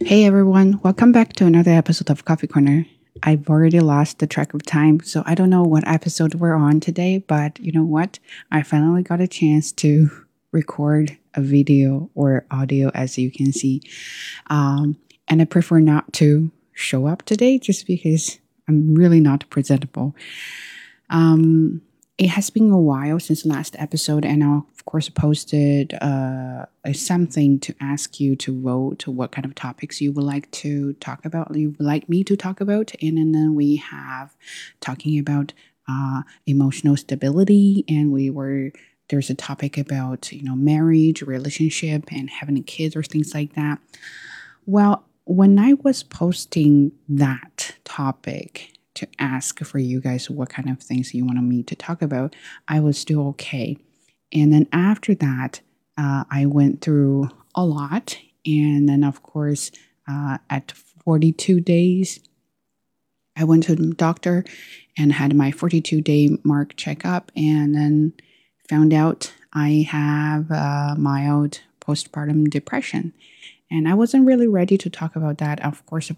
Hey everyone, welcome back to another episode of Coffee Corner. I've already lost the track of time, so I don't know what episode we're on today, but you know what? I finally got a chance to record a video or audio, as you can see. Um, and I prefer not to show up today just because I'm really not presentable. Um, it has been a while since last episode, and I of course posted uh, something to ask you to vote what kind of topics you would like to talk about, you would like me to talk about, and, and then we have talking about uh, emotional stability, and we were there's a topic about you know marriage, relationship, and having kids or things like that. Well, when I was posting that topic to ask for you guys what kind of things you wanted me to talk about, I was still okay. And then after that, uh, I went through a lot. And then, of course, uh, at 42 days, I went to the doctor and had my 42 day mark checkup, and then found out I have uh, mild postpartum depression. And I wasn't really ready to talk about that. Of course,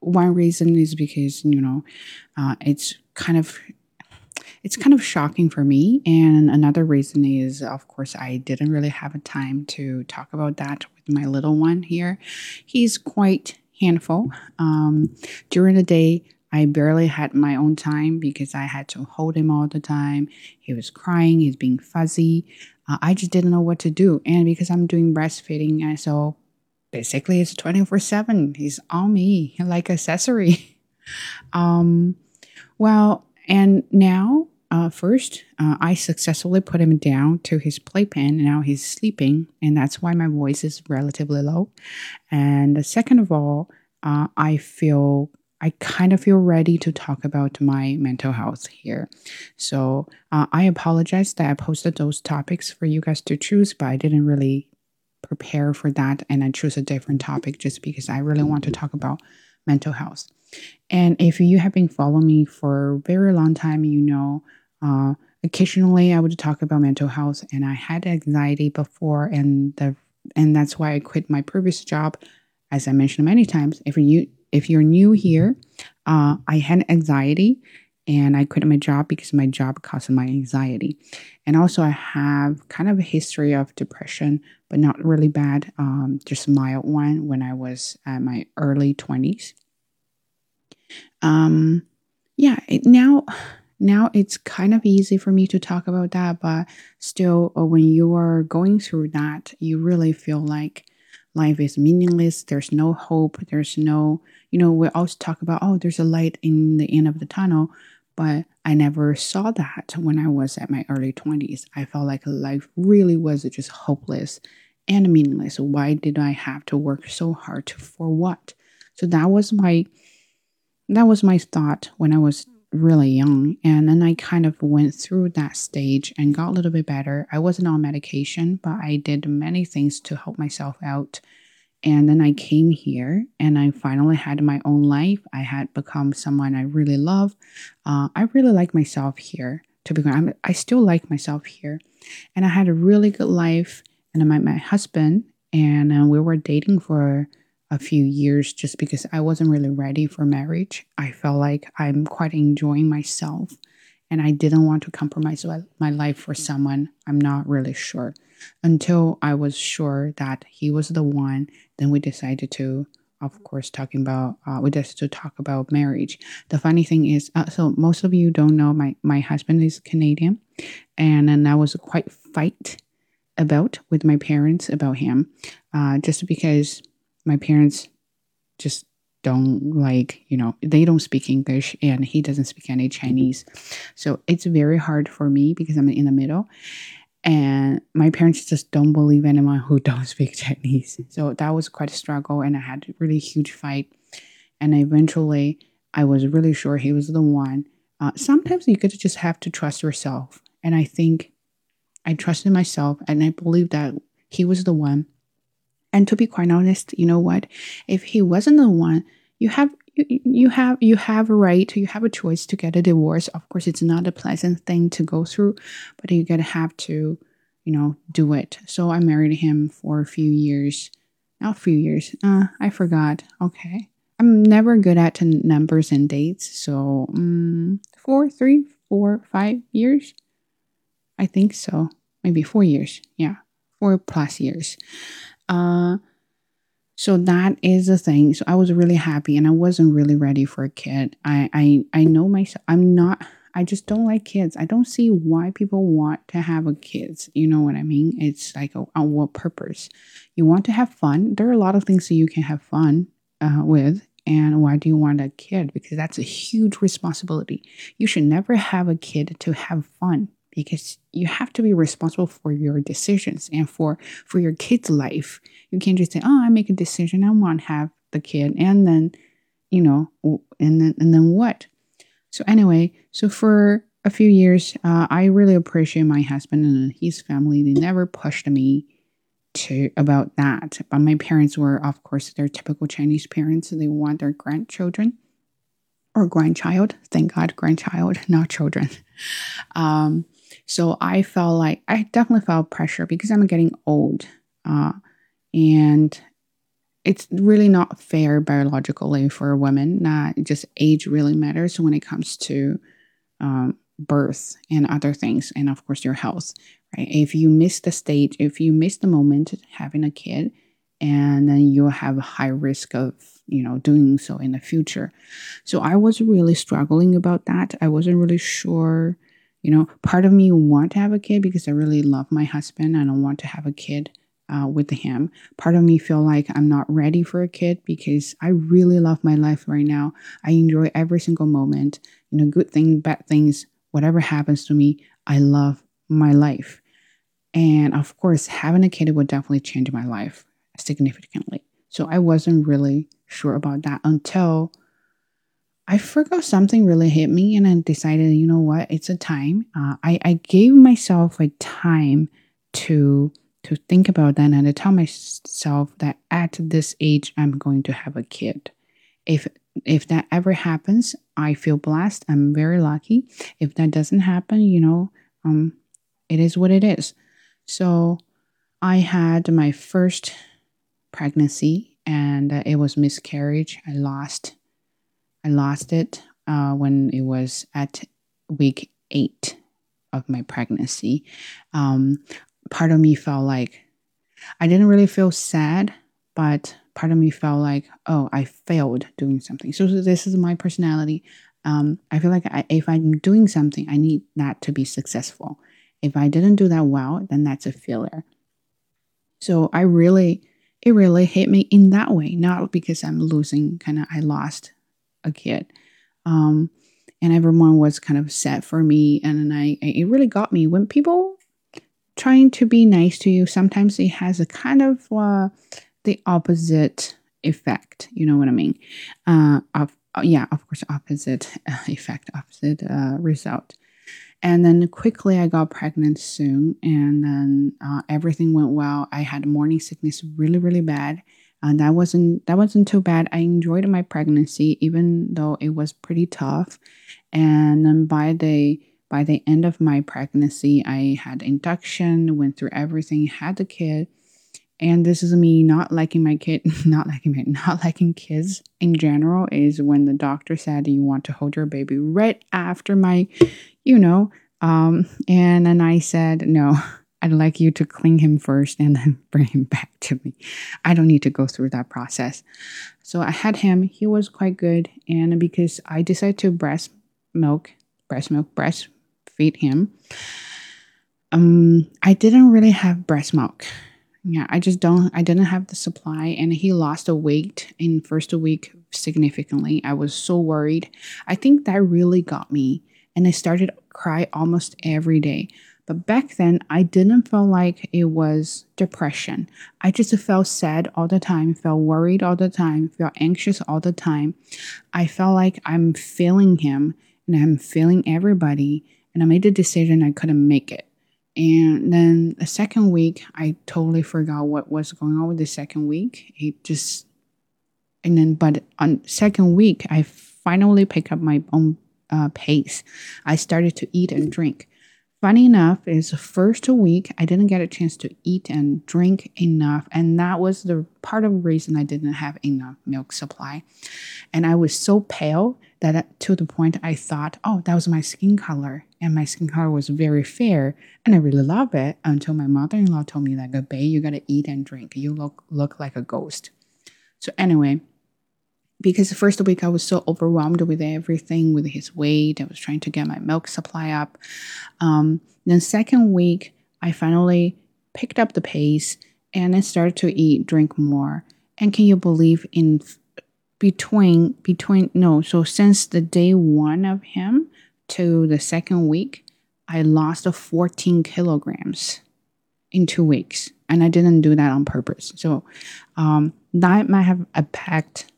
one reason is because you know uh, it's kind of it's kind of shocking for me. And another reason is of course i didn't really have a time to talk about that with my little one here. He's quite handful. Um, during the day i barely had my own time because i had to hold him all the time. He was crying. He's being fuzzy. Uh, i just didn't know what to do. And because i'm doing breastfeeding and so basically it's 24 7 he's on me like accessory. Um well and now uh, first uh, i successfully put him down to his playpen. And now he's sleeping and that's why my voice is relatively low. And second of all uh, i feel I kind of feel ready to talk about my mental health here. So uh, I apologize that I posted those topics for you guys to choose, but I didn't really prepare for that and I choose a different topic just because I really want to talk about mental health. And if you have been following me for a very long time, you know, uh, occasionally I would talk about mental health and I had anxiety before and the and that's why I quit my previous job. As I mentioned many times, if you if you're new here, uh, I had anxiety and I quit my job because my job caused my anxiety. And also, I have kind of a history of depression, but not really bad, um, just mild one when I was at my early 20s. Um, yeah, it, now now it's kind of easy for me to talk about that, but still, uh, when you are going through that, you really feel like life is meaningless. There's no hope. There's no, you know, we always talk about, oh, there's a light in the end of the tunnel. But I never saw that when I was at my early 20s. I felt like life really was just hopeless and meaningless. Why did I have to work so hard for what? So that was my that was my thought when I was really young. And then I kind of went through that stage and got a little bit better. I wasn't on medication, but I did many things to help myself out and then I came here and I finally had my own life. I had become someone I really love. Uh, I really like myself here, to be honest. I still like myself here. And I had a really good life. And I met my husband, and uh, we were dating for a few years just because I wasn't really ready for marriage. I felt like I'm quite enjoying myself, and I didn't want to compromise my life for someone I'm not really sure until I was sure that he was the one. Then we decided to, of course, talking about uh, we decided to talk about marriage. The funny thing is, uh, so most of you don't know my my husband is Canadian, and then I was quite fight about with my parents about him, uh, just because my parents just don't like you know they don't speak english and he doesn't speak any chinese so it's very hard for me because i'm in the middle and my parents just don't believe anyone who don't speak Chinese. So that was quite a struggle, and I had a really huge fight. And eventually, I was really sure he was the one. Uh, sometimes you could just have to trust yourself, and I think I trusted myself, and I believed that he was the one. And to be quite honest, you know what? If he wasn't the one, you have you, you have you have a right you have a choice to get a divorce of course it's not a pleasant thing to go through but you're gonna have to you know do it so i married him for a few years not a few years. Uh, I forgot. Okay. I'm never good at numbers and dates. So, um, four, three, four, five years. I think so. Maybe four years. Yeah. Four plus years. Uh, so that is the thing. So I was really happy and I wasn't really ready for a kid. I, I, I know myself. I'm not I just don't like kids. I don't see why people want to have a kids. You know what I mean? It's like, on what purpose? You want to have fun. There are a lot of things that you can have fun uh, with. And why do you want a kid? Because that's a huge responsibility. You should never have a kid to have fun because you have to be responsible for your decisions and for for your kid's life. You can't just say, "Oh, I make a decision. I want to have the kid," and then, you know, and then and then what? So anyway, so for a few years, uh, I really appreciate my husband and his family. They never pushed me to about that. But my parents were, of course, they're typical Chinese parents. They want their grandchildren or grandchild. Thank God, grandchild, not children. Um, so I felt like I definitely felt pressure because I'm getting old, uh, and it's really not fair biologically for a woman. Not just age really matters when it comes to um, birth and other things, and of course your health. Right? If you miss the stage, if you miss the moment having a kid, and then you'll have a high risk of you know doing so in the future. So I was really struggling about that. I wasn't really sure. You know, part of me want to have a kid because I really love my husband and I want to have a kid uh, with him. Part of me feel like I'm not ready for a kid because I really love my life right now. I enjoy every single moment. You know, good things, bad things, whatever happens to me, I love my life. And of course, having a kid would definitely change my life significantly. So I wasn't really sure about that until I forgot something really hit me, and I decided, you know what, it's a time. Uh, I I gave myself a time to to think about that and to tell myself that at this age I'm going to have a kid. If if that ever happens, I feel blessed. I'm very lucky. If that doesn't happen, you know, um, it is what it is. So I had my first pregnancy and uh, it was miscarriage. I lost I lost it uh, when it was at week eight of my pregnancy. Um, part of me felt like I didn't really feel sad, but part of me felt like, oh, I failed doing something. So, this is my personality. Um, I feel like I, if I'm doing something, I need that to be successful. If I didn't do that well, then that's a failure. So I really, it really hit me in that way, not because I'm losing, kind of, I lost a kid. Um, and everyone was kind of sad for me. And then I, it really got me when people trying to be nice to you, sometimes it has a kind of uh, the opposite effect. You know what I mean? Uh, of, uh, yeah, of course, opposite effect, opposite uh, result. And then quickly I got pregnant soon, and then uh, everything went well. I had morning sickness really, really bad. And that wasn't that wasn't too bad. I enjoyed my pregnancy, even though it was pretty tough. And then by the by the end of my pregnancy, I had induction, went through everything, had the kid. And this is me not liking my kid, not liking my, not liking kids in general is when the doctor said you want to hold your baby right after my, you know, um, and then I said, no, I'd like you to clean him first and then bring him back to me. I don't need to go through that process. So I had him. He was quite good. And because I decided to breast milk, breast milk, breast feed him. Um, I didn't really have breast milk. Yeah, I just don't. I didn't have the supply, and he lost a weight in first week significantly. I was so worried. I think that really got me, and I started cry almost every day. But back then, I didn't feel like it was depression. I just felt sad all the time, felt worried all the time, felt anxious all the time. I felt like I'm feeling him and I'm feeling everybody and I made the decision I couldn't make it. And then the second week, I totally forgot what was going on with the second week. It just, and then, but on second week, I finally picked up my own uh, pace. I started to eat and drink. Funny enough is the first week i didn't get a chance to eat and drink enough and that was the part of the reason i didn't have enough milk supply. And i was so pale that to the point i thought oh that was my skin color and my skin color was very fair and i really love it until my mother-in-law told me like babe you gotta eat and drink. You look look like a ghost. So anyway because the first week I was so overwhelmed with everything, with his weight. I was trying to get my milk supply up. Um, then second week, I finally picked up the pace and I started to eat, drink more. And can you believe in between between no, so since the day one of him to the second week, I lost 14 kilograms in two weeks. And I didn't do that on purpose. So um, that might have impacted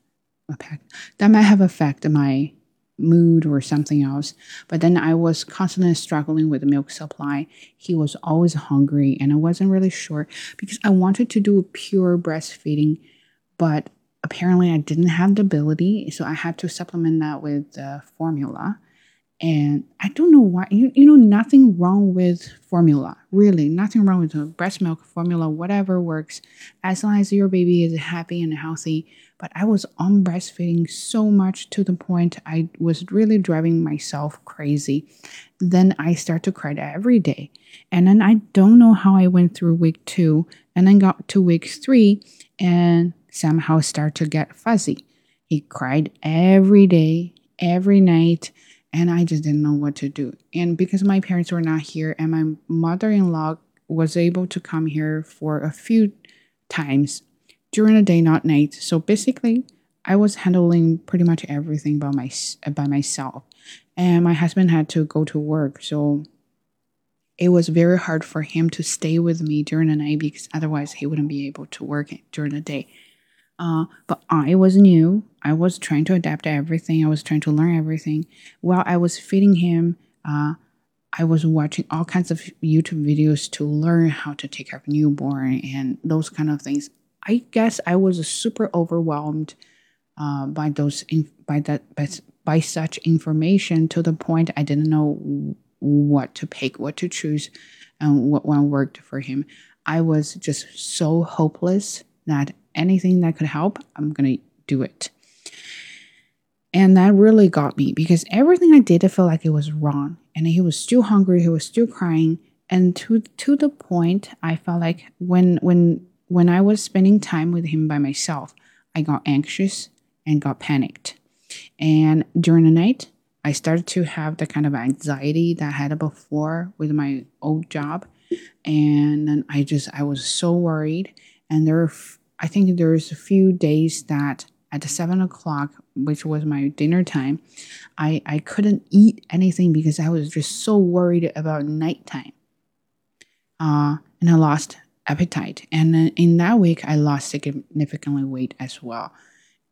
that might have affected my mood or something else. But then I was constantly struggling with the milk supply. He was always hungry, and I wasn't really sure because I wanted to do pure breastfeeding, but apparently I didn't have the ability, so I had to supplement that with uh, formula. And I don't know why, you, you know, nothing wrong with formula, really, nothing wrong with breast milk formula, whatever works, as long as your baby is happy and healthy. But I was on breastfeeding so much to the point I was really driving myself crazy. Then I start to cry every day. And then I don't know how I went through week two and then got to week three and somehow start to get fuzzy. He cried every day, every night and I just didn't know what to do. And because my parents were not here and my mother in law was able to come here for a few times during the day, not night. So basically, I was handling pretty much everything by, my, by myself. And my husband had to go to work. So it was very hard for him to stay with me during the night because otherwise he wouldn't be able to work during the day. Uh, but I was new. I was trying to adapt to everything. I was trying to learn everything. While I was feeding him, uh, I was watching all kinds of YouTube videos to learn how to take care of newborn and those kind of things. I guess I was super overwhelmed uh, by those by that by, by such information to the point I didn't know what to pick, what to choose, and what one worked for him. I was just so hopeless that anything that could help, I'm going to do it. And that really got me because everything I did, I felt like it was wrong. And he was still hungry, he was still crying. And to to the point, I felt like when when when I was spending time with him by myself, I got anxious and got panicked. And during the night, I started to have the kind of anxiety that I had before with my old job. And then I just I was so worried. And there were I think there's a few days that at seven o'clock, which was my dinner time, I, I couldn't eat anything because I was just so worried about nighttime. Uh, and I lost appetite. And in that week, I lost significantly weight as well.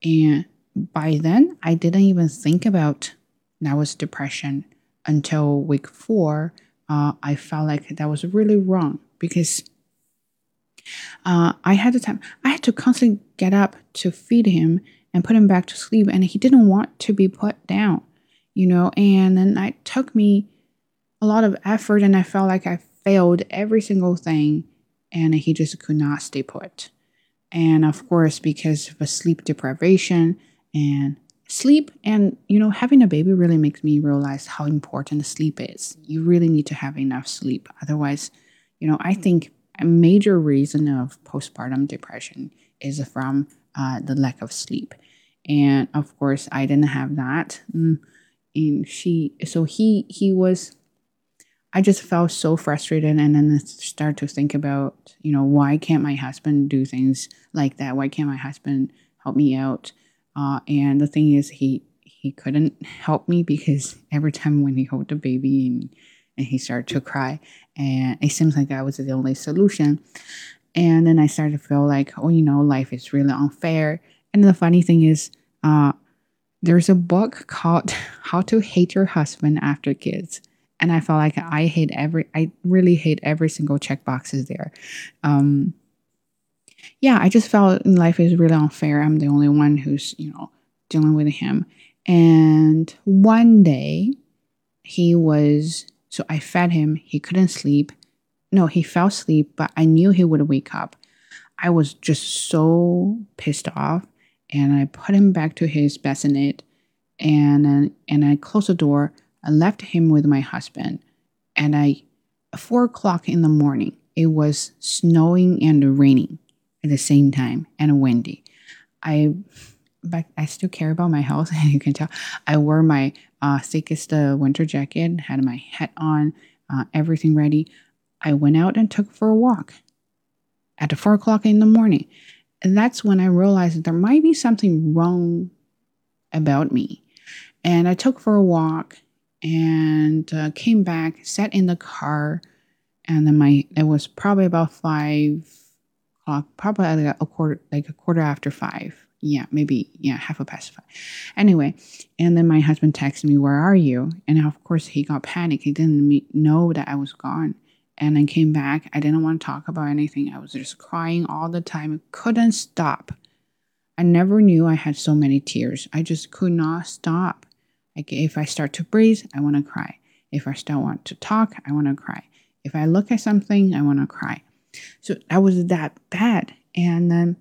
And by then, I didn't even think about that was depression until week four. Uh, I felt like that was really wrong because uh, I had the time. I had to constantly get up to feed him and put him back to sleep, and he didn't want to be put down, you know. And then it took me a lot of effort, and I felt like I failed every single thing, and he just could not stay put. And of course, because of sleep deprivation and sleep and you know having a baby really makes me realize how important sleep is you really need to have enough sleep otherwise you know i think a major reason of postpartum depression is from uh, the lack of sleep. And of course, I didn't have that. Mm, and she, so he, he was, I just felt so frustrated and then start to think about, you know, why can't my husband do things like that? Why can't my husband help me out? Uh, and the thing is, he, he couldn't help me because every time when he held the baby and, and he started to cry, and it seems like that was the only solution. And then I started to feel like, oh, you know, life is really unfair. And the funny thing is, uh, there's a book called How to Hate Your Husband After Kids. And I felt like I hate every, I really hate every single check boxes there. Um, yeah, I just felt life is really unfair. I'm the only one who's, you know, dealing with him. And one day he was So I fed him. He couldn't sleep. No, he fell asleep, but I knew he would wake up. I was just so pissed off, and I put him back to his bassinet, and and I closed the door. I left him with my husband, and I, four o'clock in the morning, it was snowing and raining at the same time and windy. I, but I still care about my health, and you can tell. I wore my uh, thickest uh, winter jacket, had my hat on, uh, everything ready. I went out and took for a walk at four o'clock in the morning. And that's when I realized that there might be something wrong about me. And I took for a walk and uh, came back, sat in the car, and then my it was probably about five o'clock, probably like a quarter, like a quarter after five. Yeah, maybe yeah, half a pacifier. Anyway, and then my husband texted me, "Where are you?" And of course, he got panicked. He didn't know that I was gone and I came back. I didn't want to talk about anything. I was just crying all the time. Couldn't stop. I never knew I had so many tears. I just could not stop. Like if I start to breathe, I want to cry. If I still want to talk, I want to cry. If I look at something, I want to cry. So I was that bad. And then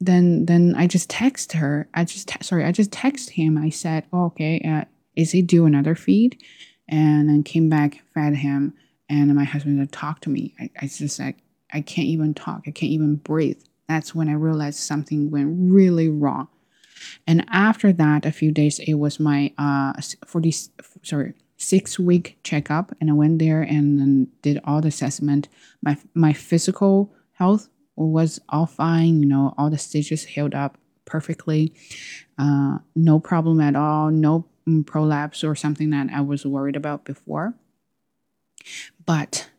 then then I just text her. I just te- sorry, I just text him. I said, oh, "Okay, uh, is he due another feed?" And then came back, fed him and my husband would talk to me. I, I just like I can't even talk. I can't even breathe. That's when I realized something went really wrong. And after that, a few days, it was my uh 40 sorry six week checkup, and I went there and did all the assessment. My my physical health was all fine. You know, all the stitches healed up perfectly. Uh, no problem at all. No mm, prolapse or something that I was worried about before. But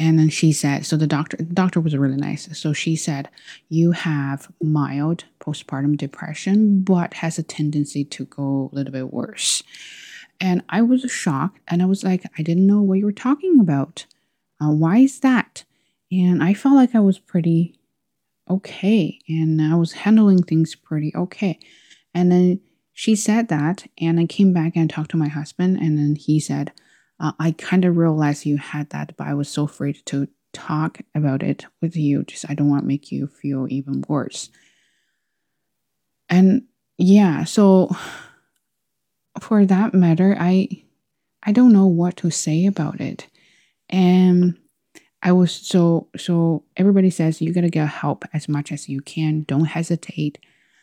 and then she said, so the doctor the doctor was really nice. So she said, you have mild postpartum depression, but has a tendency to go a little bit worse. And I was shocked and I was like, I didn't know what you were talking about. Uh, why is that? And I felt like I was pretty okay and I was handling things pretty okay. And then she said that, and I came back and talked to my husband, and then he said, uh, I kind of realized you had that, but I was so afraid to talk about it with you. Just I don't want to make you feel even worse. And yeah, so for that matter, I I don't know what to say about it. And I was so so everybody says you gotta get help as much as you can. Don't hesitate.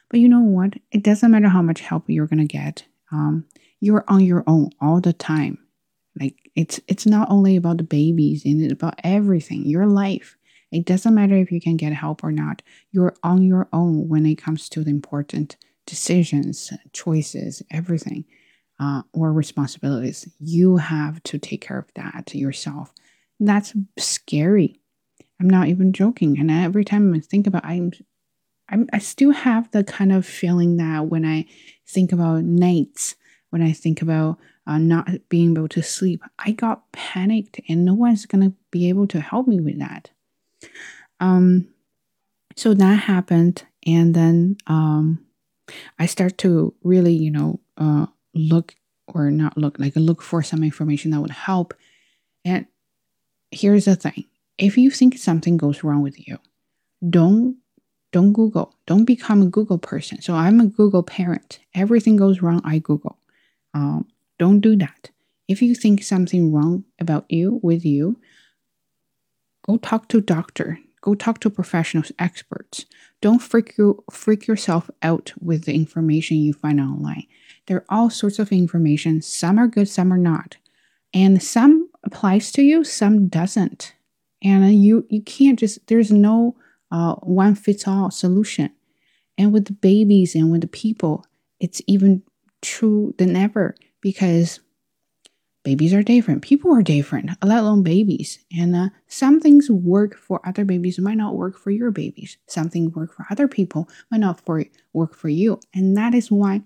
But you know what? It doesn't matter how much help you're gonna get. Um, you're on your own all the time. Like it's it's not only about the babies and it's about everything, your life. It doesn't matter if you can get help or not. You're on your own when it comes to the important decisions, choices, everything, uh, or responsibilities. You have to take care of that yourself. That's scary. I'm not even joking. And every time I think about, I'm, I'm, I still have the kind of feeling that when I think about nights, when I think about uh, not being able to sleep, I got panicked and no one's to be able to help me with that. Um, so that happened. And then um, I start to really, you know, uh, look or not look, like look for some information that would help. And here's the thing if you think something goes wrong with you, don't don't Google. Don't become a Google person. So I'm a Google parent. Everything goes wrong, I Google. Um, don't do that. If you think something wrong about you with you, go talk to doctor. Go talk to professionals, experts. Don't freak you freak yourself out with the information you find online. There are all sorts of information. Some are good, some are not. And some applies to you, some doesn't. And you you can't just there's no uh, one fits all solution. And with the babies and with the people, it's even true than ever because babies are different. People are different, let alone babies. And uh, some things work for other babies might not work for your babies. Something work for other people might not for work for you. And that is why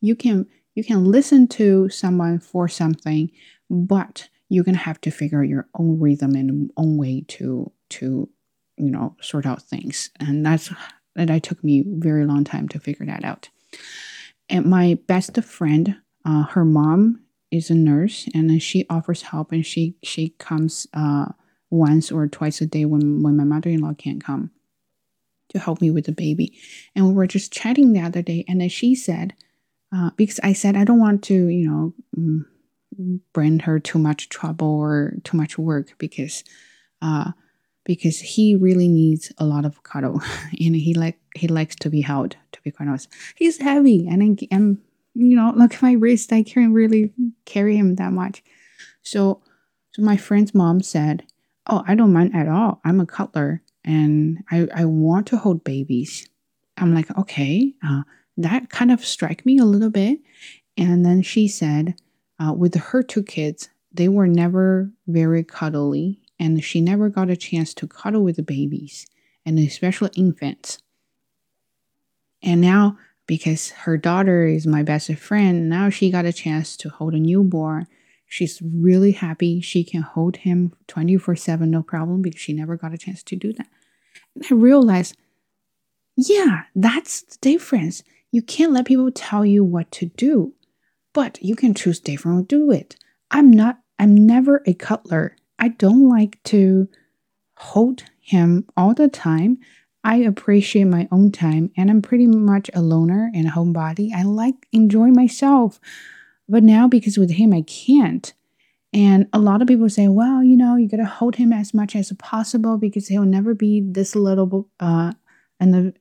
you can you can listen to someone for something, but you're gonna have to figure out your own rhythm and own way to to you know sort out things. And that's that I took me very long time to figure that out. And my best friend uh, her mom is a nurse and she offers help and she she comes uh, once or twice a day when when my mother-in-law can't come to help me with the baby and we were just chatting the other day and then she said uh, because i said i don't want to you know mm, bring her too much trouble or too much work because uh, because he really needs a lot of cuddle. And he like he likes to be held to be quite honest. He's heavy and I, am you know look at my wrist. I can't really carry him that much. So so my friend's mom said oh i don't mind at all. I'm a cuddler and i i want to hold babies. I'm like okay uh, that kind of struck me a little bit. And then she said uh, with her two kids they were never very cuddly and she never got a chance to cuddle with the babies and especially infants. And now, because her daughter is my best friend, now she got a chance to hold a newborn. She's really happy she can hold him 24 7, no problem, because she never got a chance to do that. And I realized, yeah, that's the difference. You can't let people tell you what to do, but you can choose different do it. I'm not, I'm never a cuddler I don't like to hold him all the time. I appreciate my own time and I'm pretty much a loner and a homebody. I like enjoy myself. But now because with him I can't. And a lot of people say, well, you know, you got to hold him as much as possible because he'll never be this little uh in the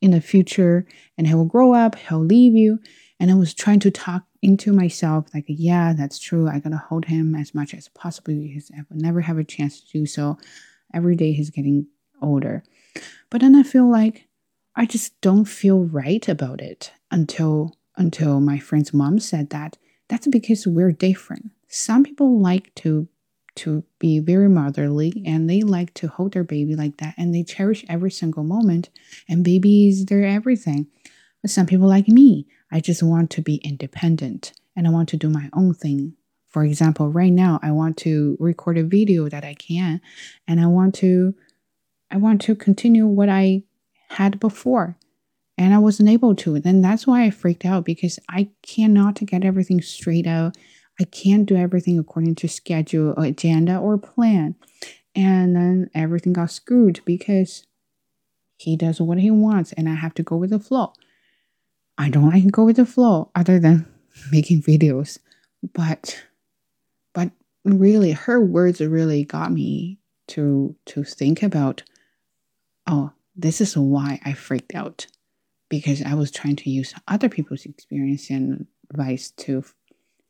in the future and he will grow up, he'll leave you. And I was trying to talk into myself, like, yeah, that's true. I gotta hold him as much as possible because I will never have a chance to do so. Every day he's getting older. But then I feel like I just don't feel right about it until until my friend's mom said that. That's because we're different. Some people like to to be very motherly and they like to hold their baby like that and they cherish every single moment and baby is their everything. But some people like me, I just want to be independent and I want to do my own thing. For example, right now I want to record a video that I can and I want to I want to continue what I had before and I wasn't able to. Then that's why I freaked out because I cannot get everything straight out. I can't do everything according to schedule, agenda, or plan. And then everything got screwed because he does what he wants and I have to go with the flow. I don't like go with the flow other than making videos. But but really her words really got me to to think about oh, this is why I freaked out. Because I was trying to use other people's experience and advice to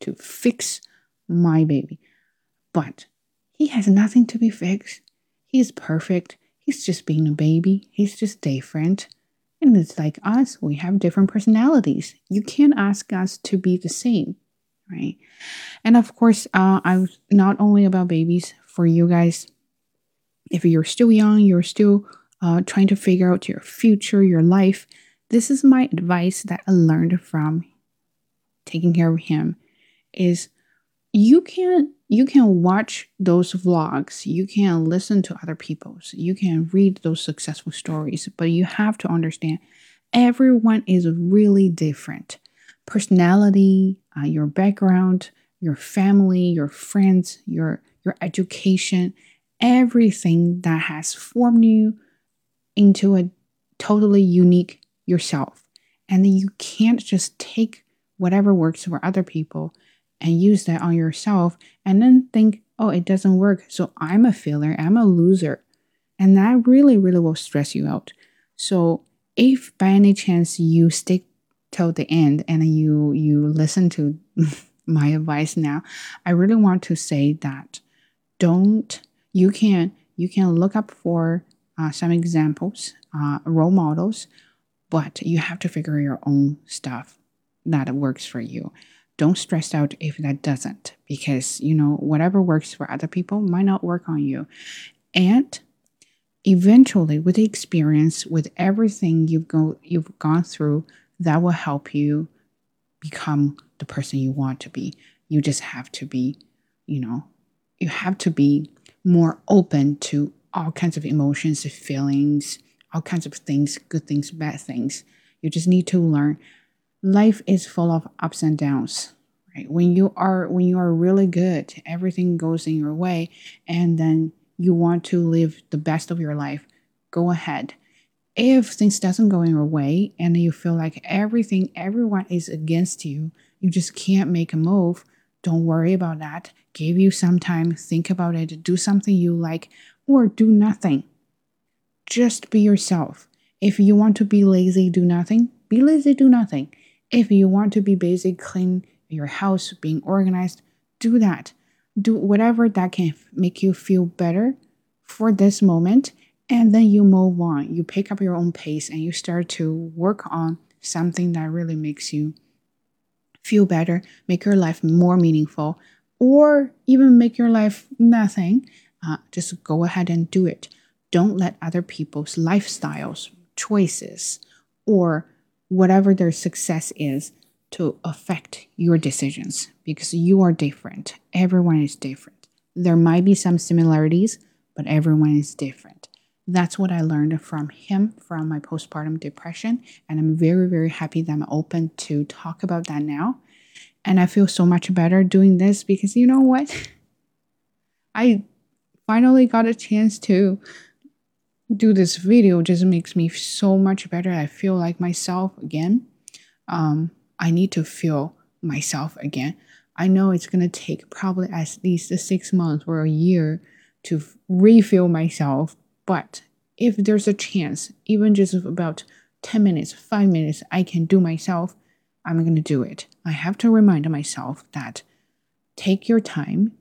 to fix my baby. But he has nothing to be fixed. He's perfect. He's just being a baby. He's just different. And it's like us, we have different personalities. You can't ask us to be the same, right? And of course, uh, I was not only about babies for you guys. If you're still young, you're still uh, trying to figure out your future, your life. This is my advice that I learned from taking care of him. Is you can you can watch those vlogs you can listen to other people's you can read those successful stories but you have to understand everyone is really different. Personality uh, your background your family your friends your your education everything that has formed you into a totally unique yourself. And then you can't just take whatever works for other people and use that on yourself and then think, oh, it doesn't work. So I'm a failure, I'm a loser. And that really, really will stress you out. So if by any chance you stick till the end and you you listen to my advice now, I really want to say that don't you can you can look up for uh, some examples, uh, role models, but you have to figure your own stuff that works for you don't stress out if that doesn't because you know whatever works for other people might not work on you. And eventually with the experience with everything you've go you've gone through that will help you become the person you want to be. You just have to be you know you have to be more open to all kinds of emotions feelings all kinds of things good things bad things. You just need to learn life is full of ups and downs, right? When you are when you are really good, everything goes in your way, and then you want to live the best of your life, go ahead. If things doesn't go in your way and you feel like everything, everyone is against you, you just can't make a move, don't worry about that. Give you some time, think about it, do something you like, or do nothing. Just be yourself. If you want to be lazy, do nothing. Be lazy, do nothing. If you want to be busy, clean your house, being organized, do that. Do whatever that can make you feel better for this moment. And then you move on. You pick up your own pace and you start to work on something that really makes you feel better, make your life more meaningful, or even make your life nothing. Uh, just go ahead and do it. Don't let other people's lifestyles, choices, or whatever their success is to affect your decisions because you are different. Everyone is different. There might be some similarities, but everyone is different. That's what I learned from him from my postpartum depression. And I'm very, very happy that I'm open to talk about that now. And I feel so much better doing this because you know what? I finally got a chance to do this video just makes me so much better. I feel like myself again. Um, I need to feel myself again. I know it's gonna take probably at least six months or a year to refill myself, but if there's a chance, even just about 10 minutes, five minutes, I can do myself, I'm gonna do it. I have to remind myself that take your time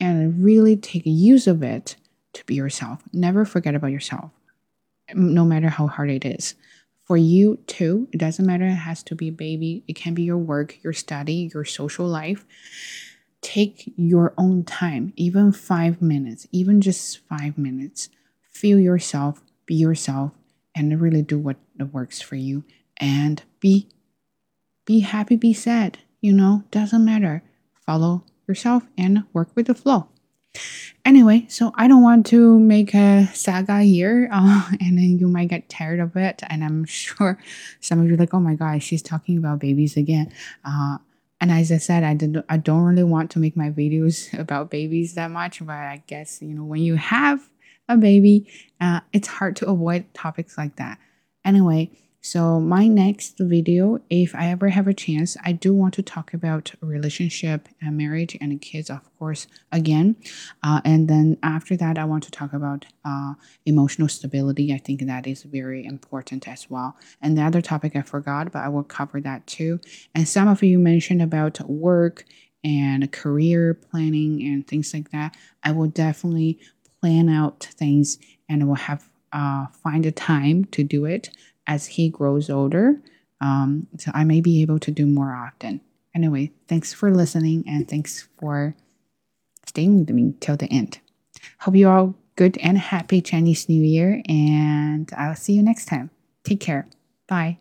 and really take use of it to be yourself. Never forget about yourself, no matter how hard it is. For you too, it doesn't matter, it has to be a baby, it can be your work, your study, your social life. Take your own time, even five minutes, even just five minutes. Feel yourself, be yourself, and really do what works for you. And be be happy, be sad. You know, doesn't matter. Follow yourself and work with the flow. Anyway, so I don't want to make a saga here, uh, and then you might get tired of it. And I'm sure some of you are like, "Oh my god, she's talking about babies again." Uh, and as I said, I did, I don't really want to make my videos about babies that much, but I guess you know when you have a baby, uh, it's hard to avoid topics like that. Anyway, so my next video, if I ever have a chance, I do want to talk about relationship and marriage and kids, of course, again. Uh, and then after that, I want to talk about uh, emotional stability. I think that is very important as well. And the other topic I forgot, but I will cover that too. And some of you mentioned about work and career planning and things like that. I will definitely plan out things and will have uh, find a time to do it as he grows older. Um, so I may be able to do more often. Anyway, thanks for listening and thanks for staying with me till the end. Hope you all good and happy Chinese New Year, and I'll see you next time. Take care. Bye.